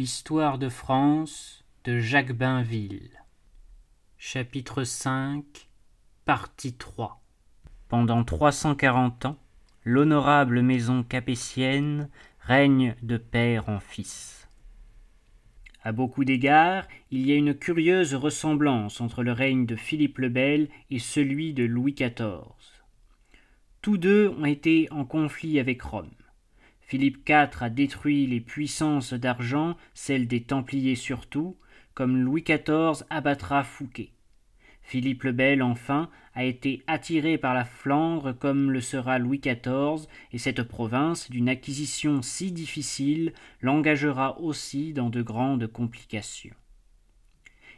L'histoire de France de Jacques Bainville. Chapitre 5 Partie 3 Pendant 340 ans, l'honorable maison capétienne règne de père en fils. À beaucoup d'égards, il y a une curieuse ressemblance entre le règne de Philippe le Bel et celui de Louis XIV. Tous deux ont été en conflit avec Rome. Philippe IV a détruit les puissances d'argent, celles des Templiers surtout, comme Louis XIV abattra Fouquet. Philippe le Bel, enfin, a été attiré par la Flandre comme le sera Louis XIV, et cette province, d'une acquisition si difficile, l'engagera aussi dans de grandes complications.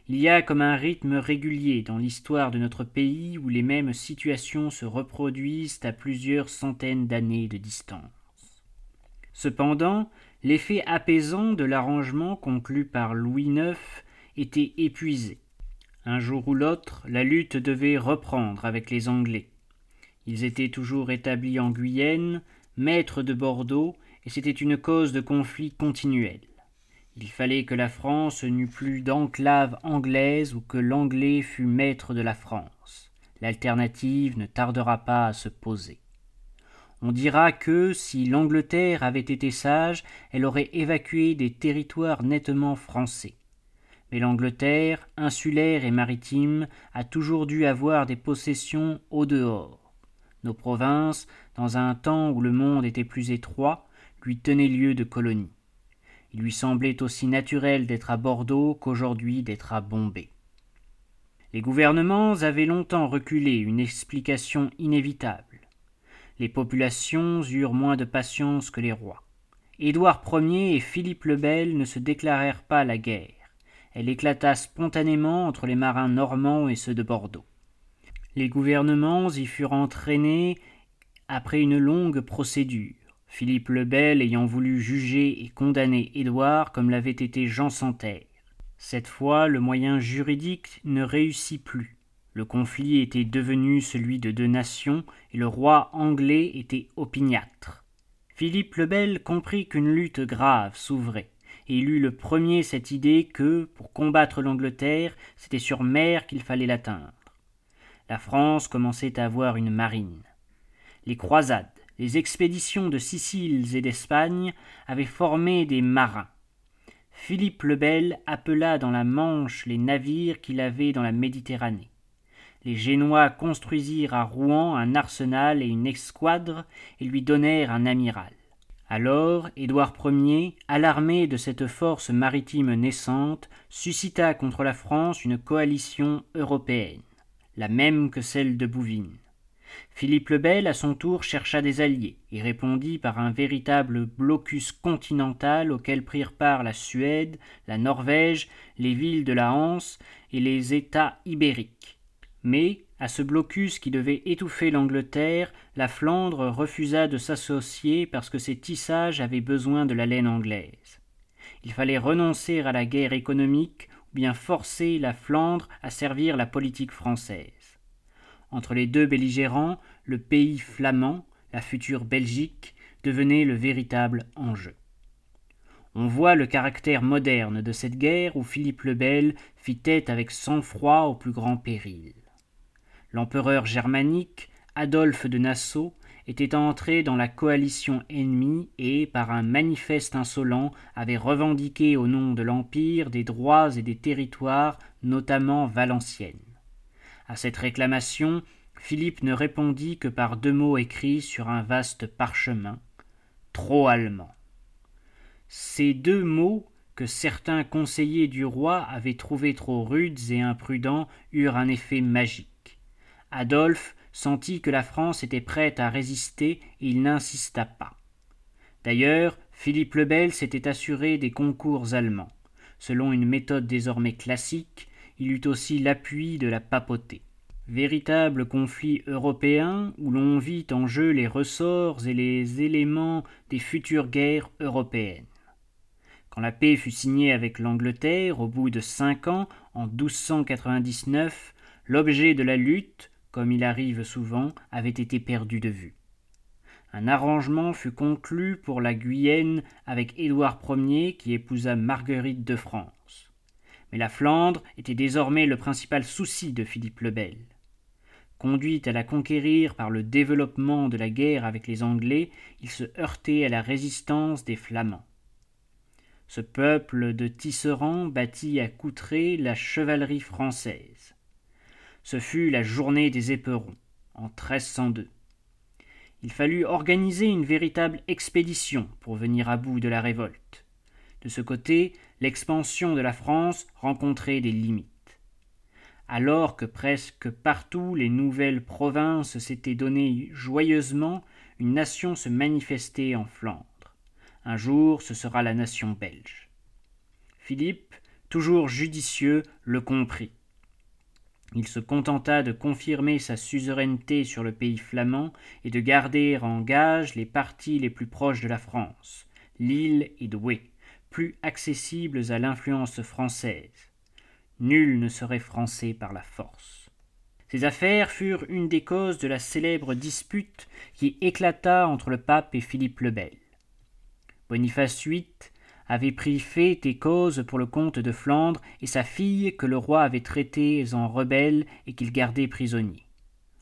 Il y a comme un rythme régulier dans l'histoire de notre pays où les mêmes situations se reproduisent à plusieurs centaines d'années de distance. Cependant, l'effet apaisant de l'arrangement conclu par Louis IX était épuisé. Un jour ou l'autre, la lutte devait reprendre avec les Anglais. Ils étaient toujours établis en Guyenne, maîtres de Bordeaux, et c'était une cause de conflit continuel. Il fallait que la France n'eût plus d'enclave anglaise ou que l'Anglais fût maître de la France. L'alternative ne tardera pas à se poser. On dira que, si l'Angleterre avait été sage, elle aurait évacué des territoires nettement français. Mais l'Angleterre, insulaire et maritime, a toujours dû avoir des possessions au dehors. Nos provinces, dans un temps où le monde était plus étroit, lui tenaient lieu de colonie. Il lui semblait aussi naturel d'être à Bordeaux qu'aujourd'hui d'être à Bombay. Les gouvernements avaient longtemps reculé une explication inévitable les populations eurent moins de patience que les rois. Édouard Ier et Philippe le Bel ne se déclarèrent pas la guerre. Elle éclata spontanément entre les marins normands et ceux de Bordeaux. Les gouvernements y furent entraînés après une longue procédure, Philippe le Bel ayant voulu juger et condamner Édouard comme l'avait été Jean Santerre. Cette fois, le moyen juridique ne réussit plus. Le conflit était devenu celui de deux nations, et le roi anglais était opiniâtre. Philippe le Bel comprit qu'une lutte grave s'ouvrait, et il eut le premier cette idée que, pour combattre l'Angleterre, c'était sur mer qu'il fallait l'atteindre. La France commençait à avoir une marine. Les croisades, les expéditions de Sicile et d'Espagne avaient formé des marins. Philippe le Bel appela dans la Manche les navires qu'il avait dans la Méditerranée les Génois construisirent à Rouen un arsenal et une escouadre et lui donnèrent un amiral. Alors Édouard Ier, alarmé de cette force maritime naissante, suscita contre la France une coalition européenne, la même que celle de Bouvines. Philippe le Bel, à son tour, chercha des alliés et répondit par un véritable blocus continental auquel prirent part la Suède, la Norvège, les villes de la Hanse et les États ibériques. Mais, à ce blocus qui devait étouffer l'Angleterre, la Flandre refusa de s'associer parce que ses tissages avaient besoin de la laine anglaise. Il fallait renoncer à la guerre économique ou bien forcer la Flandre à servir la politique française. Entre les deux belligérants, le pays flamand, la future Belgique, devenait le véritable enjeu. On voit le caractère moderne de cette guerre où Philippe le Bel fit tête avec sang-froid au plus grand péril. L'empereur germanique, Adolphe de Nassau, était entré dans la coalition ennemie et, par un manifeste insolent, avait revendiqué au nom de l'Empire des droits et des territoires, notamment Valenciennes. À cette réclamation, Philippe ne répondit que par deux mots écrits sur un vaste parchemin Trop allemand. Ces deux mots, que certains conseillers du roi avaient trouvés trop rudes et imprudents, eurent un effet magique. Adolphe sentit que la France était prête à résister et il n'insista pas. D'ailleurs, Philippe le Bel s'était assuré des concours allemands. Selon une méthode désormais classique, il eut aussi l'appui de la papauté. Véritable conflit européen où l'on vit en jeu les ressorts et les éléments des futures guerres européennes. Quand la paix fut signée avec l'Angleterre au bout de cinq ans, en 1299, l'objet de la lutte, comme il arrive souvent, avait été perdu de vue. Un arrangement fut conclu pour la Guyenne avec Édouard Ier qui épousa Marguerite de France. Mais la Flandre était désormais le principal souci de Philippe le Bel. Conduit à la conquérir par le développement de la guerre avec les Anglais, il se heurtait à la résistance des Flamands. Ce peuple de tisserands bâtit à Coutray la chevalerie française. Ce fut la journée des éperons, en 1302. Il fallut organiser une véritable expédition pour venir à bout de la révolte. De ce côté, l'expansion de la France rencontrait des limites. Alors que presque partout les nouvelles provinces s'étaient données joyeusement, une nation se manifestait en Flandre. Un jour, ce sera la nation belge. Philippe, toujours judicieux, le comprit. Il se contenta de confirmer sa suzeraineté sur le pays flamand et de garder en gage les parties les plus proches de la France, Lille et Douai, plus accessibles à l'influence française. Nul ne serait français par la force. Ces affaires furent une des causes de la célèbre dispute qui éclata entre le pape et Philippe le Bel. Boniface VIII avait pris fait et cause pour le comte de Flandre et sa fille que le roi avait traités en rebelles et qu'il gardait prisonniers.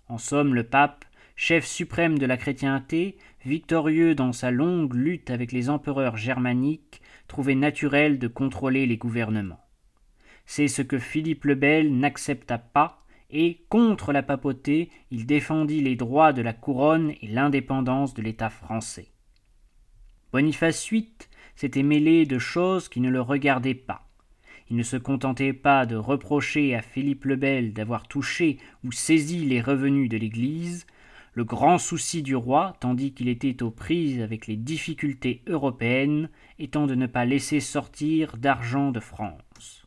En somme, le pape, chef suprême de la chrétienté, victorieux dans sa longue lutte avec les empereurs germaniques, trouvait naturel de contrôler les gouvernements. C'est ce que Philippe le Bel n'accepta pas, et, contre la papauté, il défendit les droits de la couronne et l'indépendance de l'État français. Boniface VIII s'était mêlé de choses qui ne le regardaient pas. Il ne se contentait pas de reprocher à Philippe le Bel d'avoir touché ou saisi les revenus de l'Église, le grand souci du roi, tandis qu'il était aux prises avec les difficultés européennes, étant de ne pas laisser sortir d'argent de France.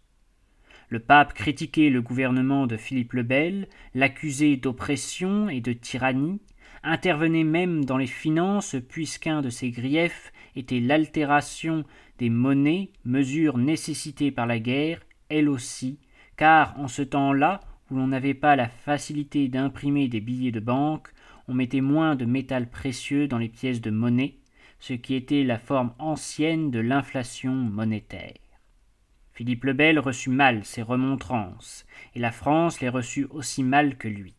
Le pape critiquait le gouvernement de Philippe le Bel, l'accusait d'oppression et de tyrannie, intervenait même dans les finances puisqu'un de ses griefs était l'altération des monnaies, mesure nécessitée par la guerre, elle aussi, car en ce temps-là, où l'on n'avait pas la facilité d'imprimer des billets de banque, on mettait moins de métal précieux dans les pièces de monnaie, ce qui était la forme ancienne de l'inflation monétaire. Philippe le Bel reçut mal ces remontrances, et la France les reçut aussi mal que lui.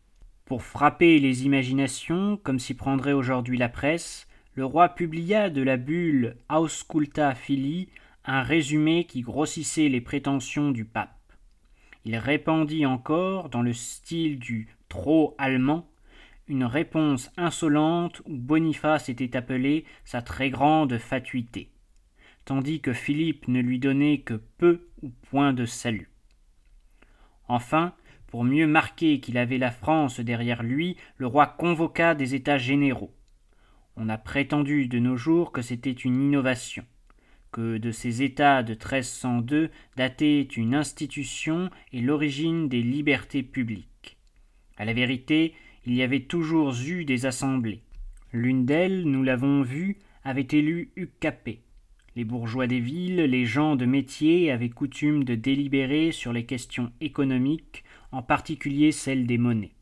Pour frapper les imaginations, comme s'y prendrait aujourd'hui la presse, le roi publia de la bulle Ausculta Filii un résumé qui grossissait les prétentions du pape. Il répandit encore, dans le style du trop allemand, une réponse insolente où Boniface était appelé sa très grande fatuité, tandis que Philippe ne lui donnait que peu ou point de salut. Enfin, pour mieux marquer qu'il avait la France derrière lui, le roi convoqua des États généraux. On a prétendu de nos jours que c'était une innovation, que de ces États de 1302 datait une institution et l'origine des libertés publiques. À la vérité, il y avait toujours eu des assemblées. L'une d'elles, nous l'avons vu, avait élu Hugues Capet. Les bourgeois des villes, les gens de métier avaient coutume de délibérer sur les questions économiques, en particulier celles des monnaies.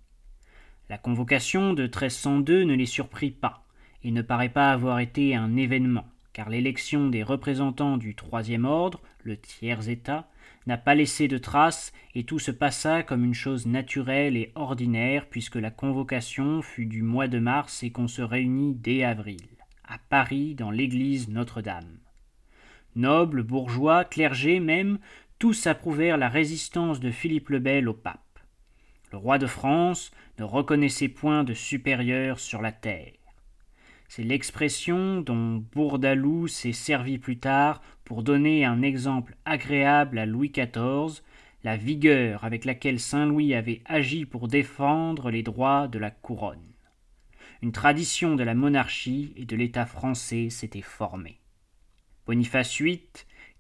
La convocation de 1302 ne les surprit pas et ne paraît pas avoir été un événement, car l'élection des représentants du troisième ordre, le tiers État, n'a pas laissé de traces, et tout se passa comme une chose naturelle et ordinaire, puisque la convocation fut du mois de mars et qu'on se réunit dès avril, à Paris, dans l'église Notre-Dame. Nobles, bourgeois, clergés même, tous approuvèrent la résistance de Philippe le Bel au pape. Le roi de France ne reconnaissait point de supérieur sur la terre. C'est l'expression dont Bourdaloue s'est servi plus tard pour donner un exemple agréable à Louis XIV, la vigueur avec laquelle Saint Louis avait agi pour défendre les droits de la couronne. Une tradition de la monarchie et de l'État français s'était formée. Boniface VIII,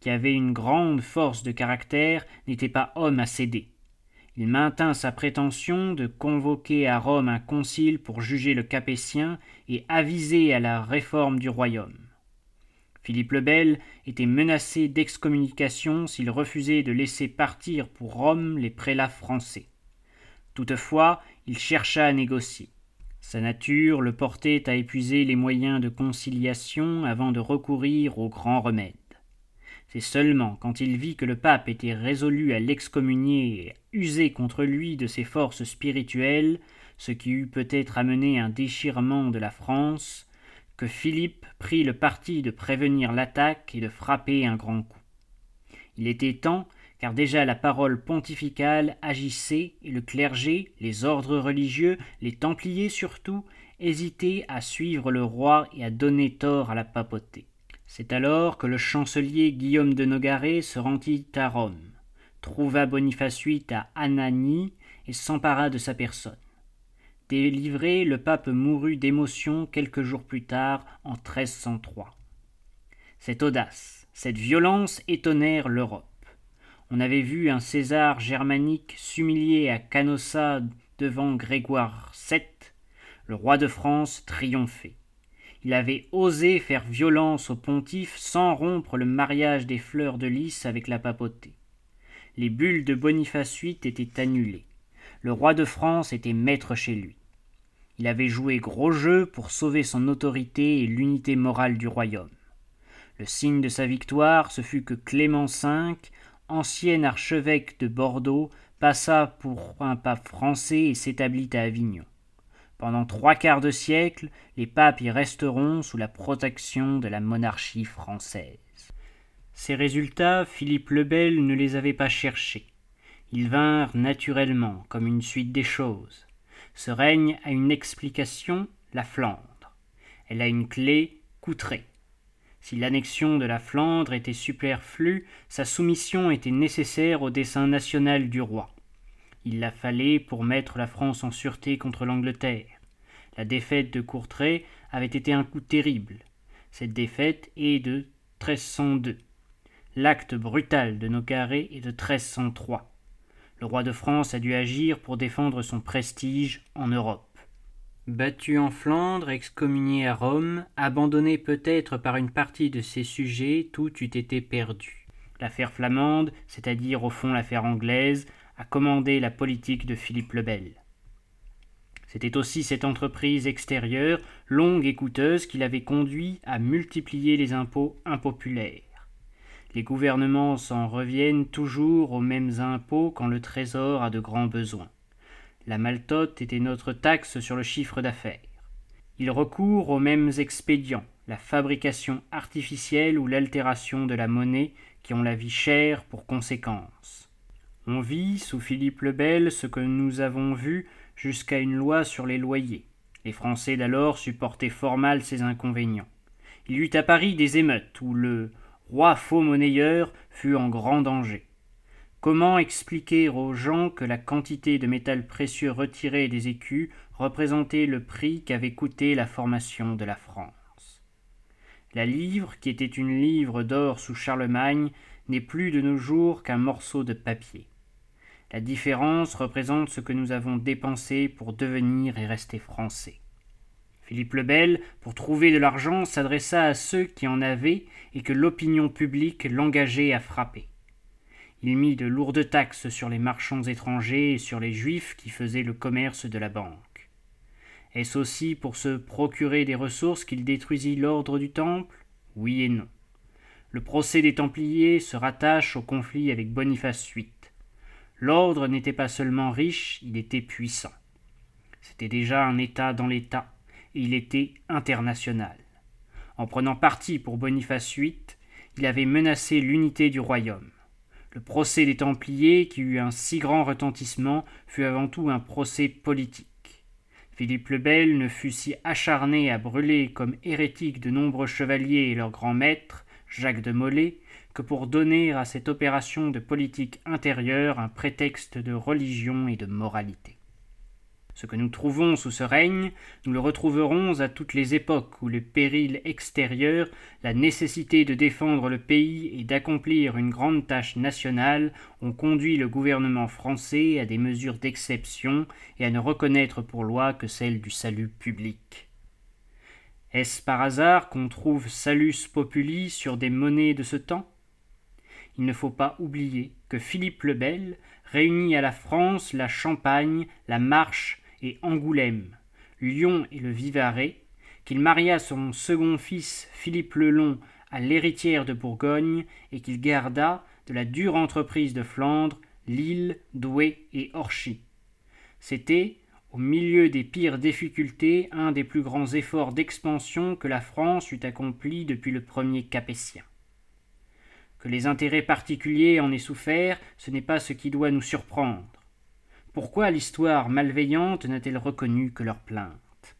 qui avait une grande force de caractère, n'était pas homme à céder. Il maintint sa prétention de convoquer à Rome un concile pour juger le Capétien et aviser à la réforme du royaume. Philippe le Bel était menacé d'excommunication s'il refusait de laisser partir pour Rome les prélats français. Toutefois, il chercha à négocier. Sa nature le portait à épuiser les moyens de conciliation avant de recourir aux grands remèdes. C'est seulement quand il vit que le pape était résolu à l'excommunier et à user contre lui de ses forces spirituelles, ce qui eût peut-être amené un déchirement de la France, que Philippe prit le parti de prévenir l'attaque et de frapper un grand coup. Il était temps, car déjà la parole pontificale agissait et le clergé, les ordres religieux, les templiers surtout, hésitaient à suivre le roi et à donner tort à la papauté. C'est alors que le chancelier Guillaume de Nogaret se rendit à Rome, trouva Boniface VIII à Anagni et s'empara de sa personne. Délivré, le pape mourut d'émotion quelques jours plus tard, en 1303. Cette audace, cette violence étonnèrent l'Europe. On avait vu un César germanique s'humilier à Canossa devant Grégoire VII, le roi de France triompher. Il avait osé faire violence au pontife sans rompre le mariage des fleurs de lys avec la papauté. Les bulles de Boniface VIII étaient annulées. Le roi de France était maître chez lui. Il avait joué gros jeu pour sauver son autorité et l'unité morale du royaume. Le signe de sa victoire, ce fut que Clément V, ancien archevêque de Bordeaux, passa pour un pape français et s'établit à Avignon. Pendant trois quarts de siècle, les papes y resteront sous la protection de la monarchie française. Ces résultats, Philippe le Bel ne les avait pas cherchés. Ils vinrent naturellement, comme une suite des choses. Ce règne a une explication, la Flandre. Elle a une clé, Coutray. Si l'annexion de la Flandre était superflue, sa soumission était nécessaire au dessein national du roi. Il la fallait pour mettre la France en sûreté contre l'Angleterre. La défaite de Courtrai avait été un coup terrible. Cette défaite est de 1302. L'acte brutal de Nogaret est de 1303. Le roi de France a dû agir pour défendre son prestige en Europe. Battu en Flandre, excommunié à Rome, abandonné peut-être par une partie de ses sujets, tout eût été perdu. L'affaire flamande, c'est-à-dire au fond l'affaire anglaise, a commandé la politique de Philippe le Bel. C'était aussi cette entreprise extérieure, longue et coûteuse, qui l'avait conduit à multiplier les impôts impopulaires. Les gouvernements s'en reviennent toujours aux mêmes impôts quand le Trésor a de grands besoins. La maltote était notre taxe sur le chiffre d'affaires. Il recourt aux mêmes expédients, la fabrication artificielle ou l'altération de la monnaie, qui ont la vie chère pour conséquence. On vit, sous Philippe le Bel, ce que nous avons vu jusqu'à une loi sur les loyers. Les Français d'alors supportaient fort mal ces inconvénients. Il y eut à Paris des émeutes où le roi faux monnayeur fut en grand danger. Comment expliquer aux gens que la quantité de métal précieux retiré des écus représentait le prix qu'avait coûté la formation de la France? La livre, qui était une livre d'or sous Charlemagne, n'est plus de nos jours qu'un morceau de papier. La différence représente ce que nous avons dépensé pour devenir et rester français. Philippe le Bel, pour trouver de l'argent, s'adressa à ceux qui en avaient et que l'opinion publique l'engageait à frapper. Il mit de lourdes taxes sur les marchands étrangers et sur les juifs qui faisaient le commerce de la banque. Est-ce aussi pour se procurer des ressources qu'il détruisit l'ordre du Temple? Oui et non. Le procès des Templiers se rattache au conflit avec Boniface VIII. L'ordre n'était pas seulement riche, il était puissant. C'était déjà un État dans l'État, il était international. En prenant parti pour Boniface VIII, il avait menacé l'unité du royaume. Le procès des Templiers, qui eut un si grand retentissement, fut avant tout un procès politique. Philippe le Bel ne fut si acharné à brûler comme hérétiques de nombreux chevaliers et leur grand maître, Jacques de Molay, que pour donner à cette opération de politique intérieure un prétexte de religion et de moralité. Ce que nous trouvons sous ce règne, nous le retrouverons à toutes les époques où le péril extérieur, la nécessité de défendre le pays et d'accomplir une grande tâche nationale ont conduit le gouvernement français à des mesures d'exception et à ne reconnaître pour loi que celle du salut public. Est-ce par hasard qu'on trouve salus populi sur des monnaies de ce temps? Il ne faut pas oublier que Philippe le Bel réunit à la France la Champagne, la Marche et Angoulême. Lyon et le Vivarais, qu'il maria son second fils Philippe le Long à l'héritière de Bourgogne et qu'il garda de la dure entreprise de Flandre Lille, Douai et Orchy. C'était, au milieu des pires difficultés, un des plus grands efforts d'expansion que la France eût accompli depuis le premier Capétien. Que les intérêts particuliers en aient souffert, ce n'est pas ce qui doit nous surprendre. Pourquoi l'histoire malveillante n'a-t-elle reconnu que leurs plaintes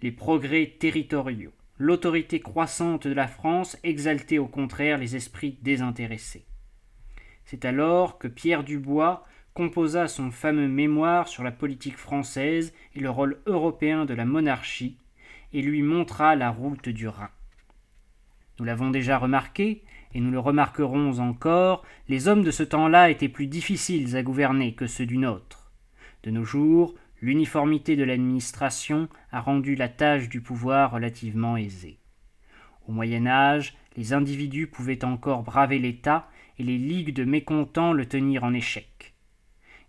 Les progrès territoriaux, l'autorité croissante de la France exaltaient au contraire les esprits désintéressés. C'est alors que Pierre Dubois composa son fameux mémoire sur la politique française et le rôle européen de la monarchie, et lui montra la route du Rhin. Nous l'avons déjà remarqué, et nous le remarquerons encore, les hommes de ce temps-là étaient plus difficiles à gouverner que ceux du nôtre. De nos jours, l'uniformité de l'administration a rendu la tâche du pouvoir relativement aisée. Au Moyen Âge, les individus pouvaient encore braver l'État et les ligues de mécontents le tenir en échec.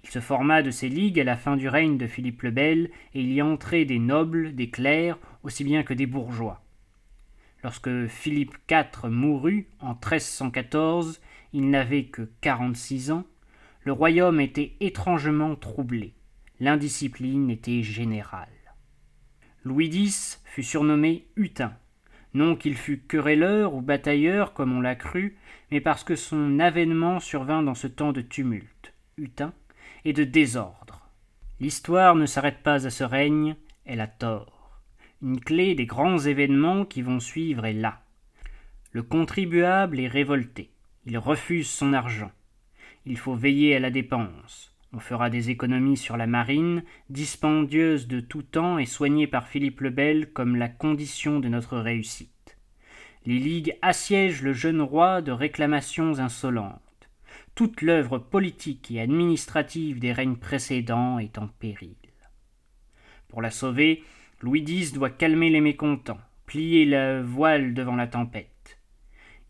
Il se forma de ces ligues à la fin du règne de Philippe le Bel, et il y entrait des nobles, des clercs, aussi bien que des bourgeois. Lorsque Philippe IV mourut en 1314, il n'avait que quarante-six ans, le royaume était étrangement troublé. L'indiscipline était générale. Louis X fut surnommé Hutin, non qu'il fût querelleur ou batailleur comme on l'a cru, mais parce que son avènement survint dans ce temps de tumulte, Hutin, et de désordre. L'histoire ne s'arrête pas à ce règne, elle a tort. Une clé des grands événements qui vont suivre est là. Le contribuable est révolté. Il refuse son argent. Il faut veiller à la dépense. On fera des économies sur la marine, dispendieuse de tout temps et soignée par Philippe le Bel comme la condition de notre réussite. Les ligues assiègent le jeune roi de réclamations insolentes. Toute l'œuvre politique et administrative des règnes précédents est en péril. Pour la sauver, Louis X doit calmer les mécontents, plier la voile devant la tempête.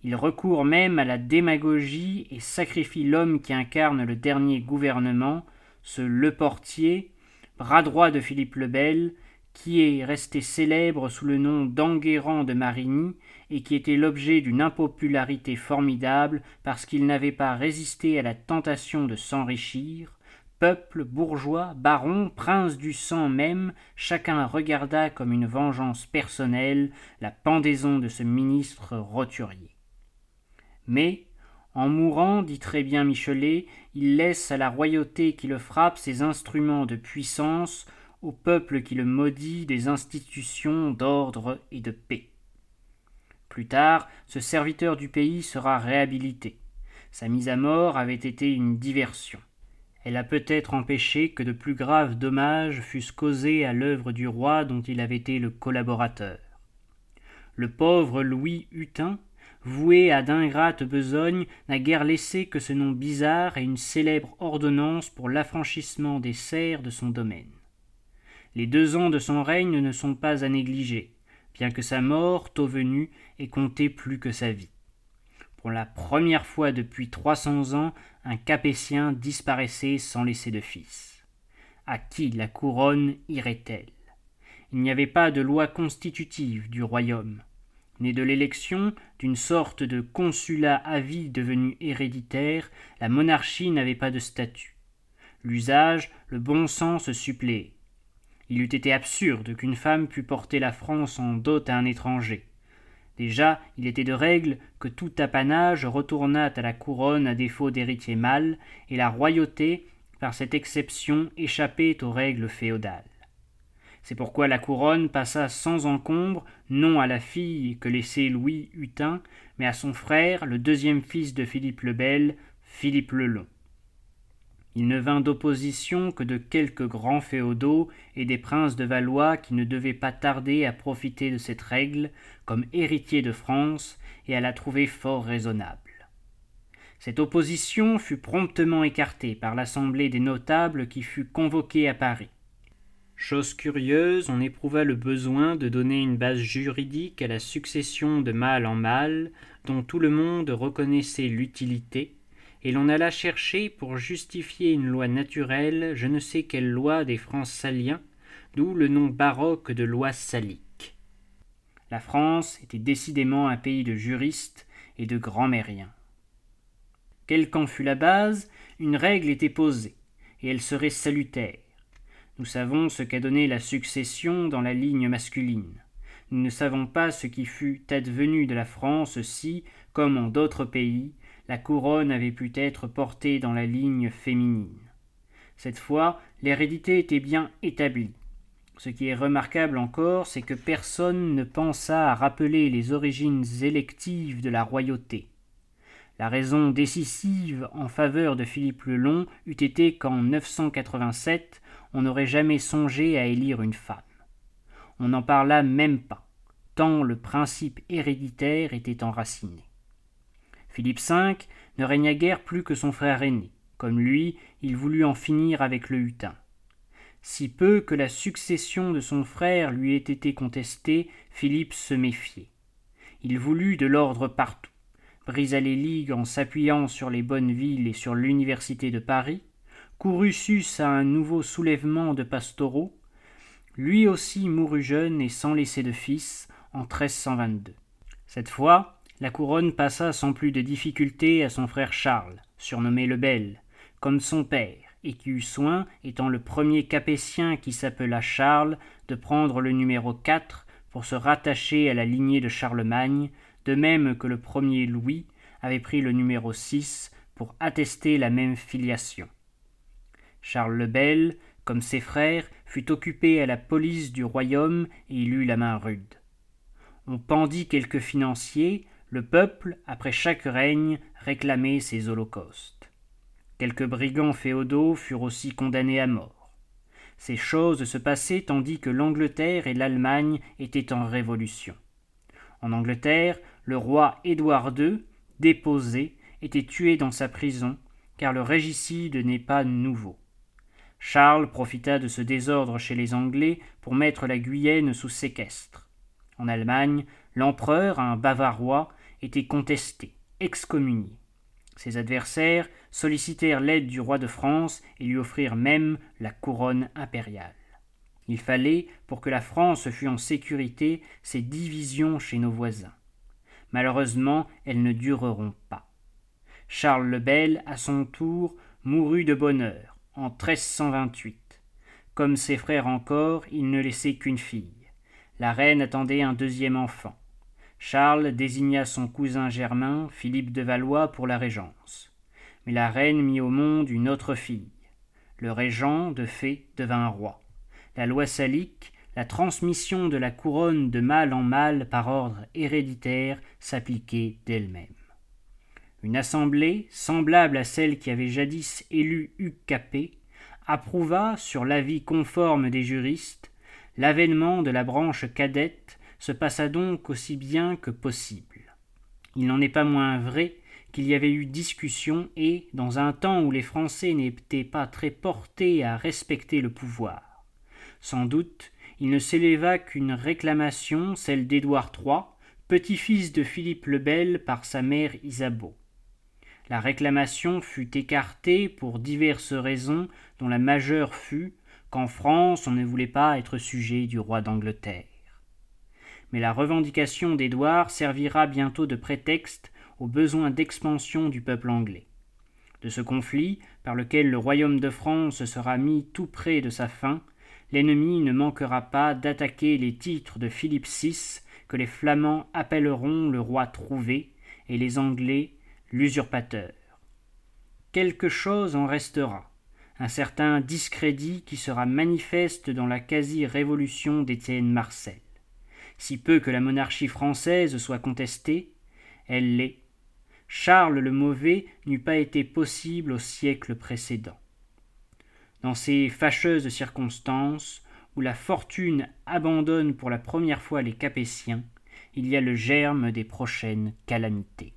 Il recourt même à la démagogie et sacrifie l'homme qui incarne le dernier gouvernement, ce Leportier, bras droit de Philippe le Bel, qui est resté célèbre sous le nom d'Enguerrand de Marigny et qui était l'objet d'une impopularité formidable parce qu'il n'avait pas résisté à la tentation de s'enrichir, Peuple, bourgeois, baron, prince du sang même, chacun regarda comme une vengeance personnelle la pendaison de ce ministre roturier. Mais, en mourant, dit très bien Michelet, il laisse à la royauté qui le frappe ses instruments de puissance, au peuple qui le maudit des institutions d'ordre et de paix. Plus tard, ce serviteur du pays sera réhabilité. Sa mise à mort avait été une diversion elle a peut-être empêché que de plus graves dommages fussent causés à l'œuvre du roi dont il avait été le collaborateur. Le pauvre Louis Hutin, voué à d'ingrates besognes, n'a guère laissé que ce nom bizarre et une célèbre ordonnance pour l'affranchissement des serfs de son domaine. Les deux ans de son règne ne sont pas à négliger, bien que sa mort, tôt venue, ait compté plus que sa vie. Pour la première fois depuis trois cents ans, un Capétien disparaissait sans laisser de fils. À qui la couronne irait-elle? Il n'y avait pas de loi constitutive du royaume. Né de l'élection, d'une sorte de consulat à vie devenu héréditaire, la monarchie n'avait pas de statut. L'usage, le bon sens suppléait. Il eût été absurde qu'une femme pût porter la France en dot à un étranger. Déjà, il était de règle que tout apanage retournât à la couronne à défaut d'héritier mâle, et la royauté, par cette exception, échappait aux règles féodales. C'est pourquoi la couronne passa sans encombre, non à la fille que laissait Louis Hutin, mais à son frère, le deuxième fils de Philippe le Bel, Philippe le Long. Il ne vint d'opposition que de quelques grands féodaux et des princes de Valois qui ne devaient pas tarder à profiter de cette règle comme héritiers de France et à la trouver fort raisonnable. Cette opposition fut promptement écartée par l'assemblée des notables qui fut convoquée à Paris. Chose curieuse, on éprouva le besoin de donner une base juridique à la succession de mâle en mâle, dont tout le monde reconnaissait l'utilité, et l'on alla chercher pour justifier une loi naturelle je ne sais quelle loi des France saliens, d'où le nom baroque de loi salique. La France était décidément un pays de juristes et de grands-mériens. Quelle qu'en fût la base, une règle était posée, et elle serait salutaire. Nous savons ce qu'a donné la succession dans la ligne masculine. Nous ne savons pas ce qui fût advenu de la France si, comme en d'autres pays, la couronne avait pu être portée dans la ligne féminine. Cette fois, l'hérédité était bien établie. Ce qui est remarquable encore, c'est que personne ne pensa à rappeler les origines électives de la royauté. La raison décisive en faveur de Philippe le Long eût été qu'en 987, on n'aurait jamais songé à élire une femme. On n'en parla même pas, tant le principe héréditaire était enraciné. Philippe V ne régna guère plus que son frère aîné. Comme lui, il voulut en finir avec le hutin. Si peu que la succession de son frère lui ait été contestée, Philippe se méfiait. Il voulut de l'ordre partout, brisa les ligues en s'appuyant sur les bonnes villes et sur l'université de Paris, courut sus à un nouveau soulèvement de pastoraux, lui aussi mourut jeune et sans laisser de fils en 1322. Cette fois, la couronne passa sans plus de difficulté à son frère Charles, surnommé le Bel, comme son père, et qui eut soin, étant le premier capétien qui s'appela Charles, de prendre le numéro 4 pour se rattacher à la lignée de Charlemagne, de même que le premier Louis avait pris le numéro 6 pour attester la même filiation. Charles le Bel, comme ses frères, fut occupé à la police du royaume et il eut la main rude. On pendit quelques financiers, le peuple, après chaque règne, réclamait ses holocaustes. Quelques brigands féodaux furent aussi condamnés à mort. Ces choses se passaient tandis que l'Angleterre et l'Allemagne étaient en révolution. En Angleterre, le roi Édouard II, déposé, était tué dans sa prison, car le régicide n'est pas nouveau. Charles profita de ce désordre chez les Anglais pour mettre la Guyenne sous séquestre. En Allemagne, l'empereur, un Bavarois, était contesté, excommunié. Ses adversaires sollicitèrent l'aide du roi de France et lui offrirent même la couronne impériale. Il fallait, pour que la France fût en sécurité, ces divisions chez nos voisins. Malheureusement, elles ne dureront pas. Charles le Bel, à son tour, mourut de bonne heure en 1328. Comme ses frères encore, il ne laissait qu'une fille. La reine attendait un deuxième enfant. Charles désigna son cousin germain, Philippe de Valois, pour la régence. Mais la reine mit au monde une autre fille. Le régent, de fait, devint roi. La loi salique, la transmission de la couronne de mâle en mâle par ordre héréditaire, s'appliquait d'elle-même. Une assemblée, semblable à celle qui avait jadis élu Hugues Capet, approuva, sur l'avis conforme des juristes, l'avènement de la branche cadette se passa donc aussi bien que possible. Il n'en est pas moins vrai qu'il y avait eu discussion et, dans un temps où les Français n'étaient pas très portés à respecter le pouvoir. Sans doute, il ne s'éleva qu'une réclamation, celle d'Édouard III, petit-fils de Philippe le Bel par sa mère Isabeau. La réclamation fut écartée pour diverses raisons, dont la majeure fut qu'en France on ne voulait pas être sujet du roi d'Angleterre. Mais la revendication d'Édouard servira bientôt de prétexte aux besoins d'expansion du peuple anglais. De ce conflit, par lequel le royaume de France sera mis tout près de sa fin, l'ennemi ne manquera pas d'attaquer les titres de Philippe VI que les Flamands appelleront le roi trouvé et les Anglais l'usurpateur. Quelque chose en restera, un certain discrédit qui sera manifeste dans la quasi-révolution d'Étienne Marcel. Si peu que la monarchie française soit contestée, elle l'est. Charles le Mauvais n'eût pas été possible au siècle précédent. Dans ces fâcheuses circonstances, où la fortune abandonne pour la première fois les Capétiens, il y a le germe des prochaines calamités.